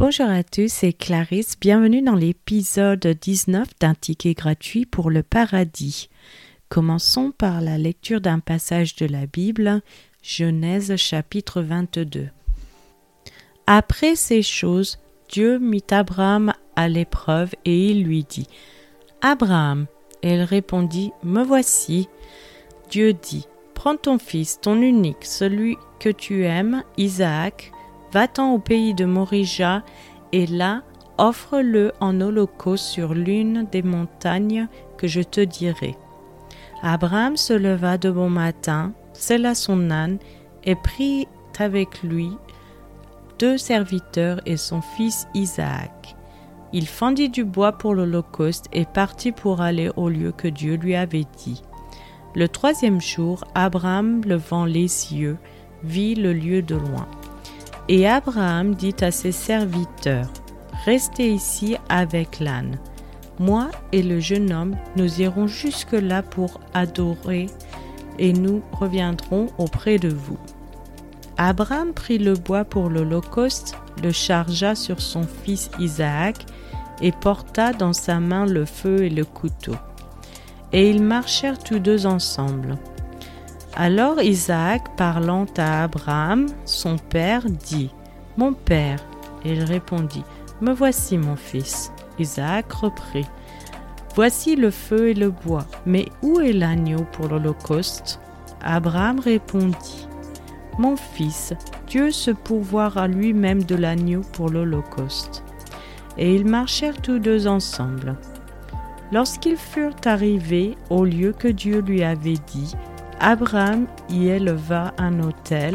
Bonjour à tous, c'est Clarisse. Bienvenue dans l'épisode 19 d'un ticket gratuit pour le paradis. Commençons par la lecture d'un passage de la Bible, Genèse chapitre 22. Après ces choses, Dieu mit Abraham à l'épreuve et il lui dit Abraham. Et il répondit Me voici. Dieu dit Prends ton fils, ton unique, celui que tu aimes, Isaac, Va-t'en au pays de Morija, et là, offre-le en holocauste sur l'une des montagnes que je te dirai. Abraham se leva de bon matin, sella son âne, et prit avec lui deux serviteurs et son fils Isaac. Il fendit du bois pour l'holocauste et partit pour aller au lieu que Dieu lui avait dit. Le troisième jour, Abraham, levant les yeux, vit le lieu de loin. Et Abraham dit à ses serviteurs, Restez ici avec l'âne. Moi et le jeune homme, nous irons jusque-là pour adorer, et nous reviendrons auprès de vous. Abraham prit le bois pour l'Holocauste, le chargea sur son fils Isaac, et porta dans sa main le feu et le couteau. Et ils marchèrent tous deux ensemble. Alors Isaac, parlant à Abraham, son père, dit, Mon père. Et il répondit, Me voici, mon fils. Isaac reprit, Voici le feu et le bois, mais où est l'agneau pour l'Holocauste? Abraham répondit, Mon fils, Dieu se pourvoira lui-même de l'agneau pour l'Holocauste. Et ils marchèrent tous deux ensemble. Lorsqu'ils furent arrivés au lieu que Dieu lui avait dit, Abraham y éleva un autel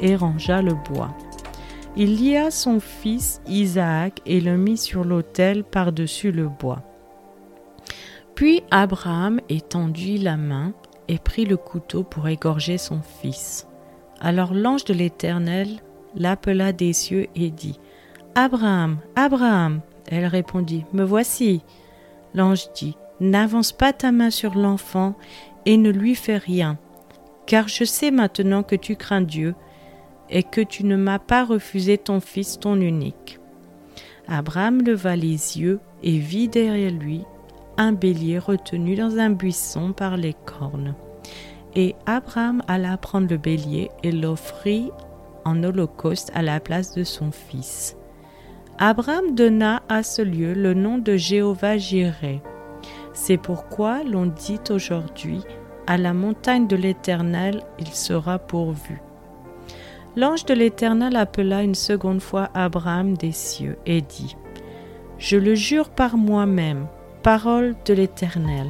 et rangea le bois. Il lia son fils Isaac et le mit sur l'autel par-dessus le bois. Puis Abraham étendit la main et prit le couteau pour égorger son fils. Alors l'ange de l'Éternel l'appela des cieux et dit Abraham, Abraham. Elle répondit Me voici. L'ange dit N'avance pas ta main sur l'enfant et ne lui fais rien, car je sais maintenant que tu crains Dieu et que tu ne m'as pas refusé ton fils, ton unique. Abraham leva les yeux et vit derrière lui un bélier retenu dans un buisson par les cornes. Et Abraham alla prendre le bélier et l'offrit en holocauste à la place de son fils. Abraham donna à ce lieu le nom de Jéhovah Jireh. C'est pourquoi l'on dit aujourd'hui à la montagne de l'Éternel il sera pourvu. L'ange de l'Éternel appela une seconde fois Abraham des cieux et dit, Je le jure par moi-même, parole de l'Éternel,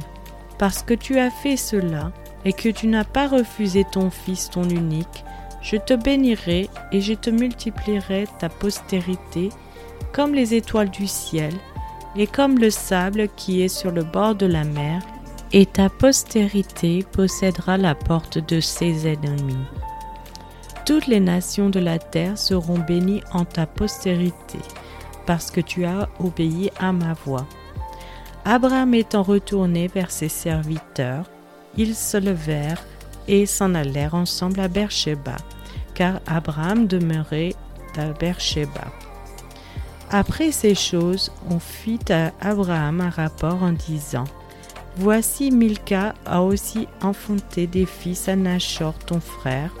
parce que tu as fait cela et que tu n'as pas refusé ton fils, ton unique, je te bénirai et je te multiplierai ta postérité comme les étoiles du ciel et comme le sable qui est sur le bord de la mer, et ta postérité possédera la porte de ses ennemis. Toutes les nations de la terre seront bénies en ta postérité, parce que tu as obéi à ma voix. Abraham étant retourné vers ses serviteurs, ils se levèrent et s'en allèrent ensemble à Beersheba, car Abraham demeurait à Beersheba. Après ces choses, on fit à Abraham un rapport en disant Voici Milka a aussi enfanté des fils à Nachor, ton frère,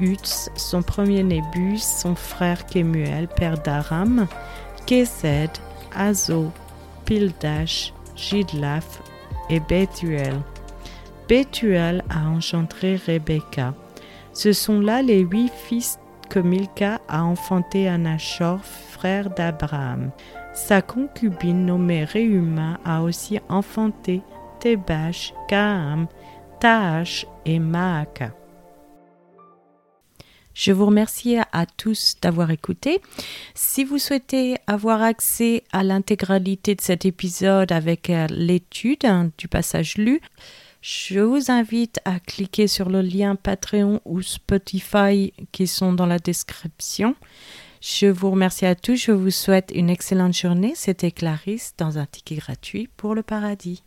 Utz, son premier-né Bus, son frère Kemuel, père d'Aram, Kesed, Azo, Pildash, Jidlaf et Bethuel. Bethuel a engendré Rebecca. Ce sont là les huit fils que Milka a enfantés à Nachor, d'Abraham. Sa concubine nommée Réuma a aussi enfanté Tebash, Kaam, Taash et Maaka. Je vous remercie à tous d'avoir écouté. Si vous souhaitez avoir accès à l'intégralité de cet épisode avec euh, l'étude hein, du passage lu, je vous invite à cliquer sur le lien Patreon ou Spotify qui sont dans la description. Je vous remercie à tous, je vous souhaite une excellente journée. C'était Clarisse dans un ticket gratuit pour le paradis.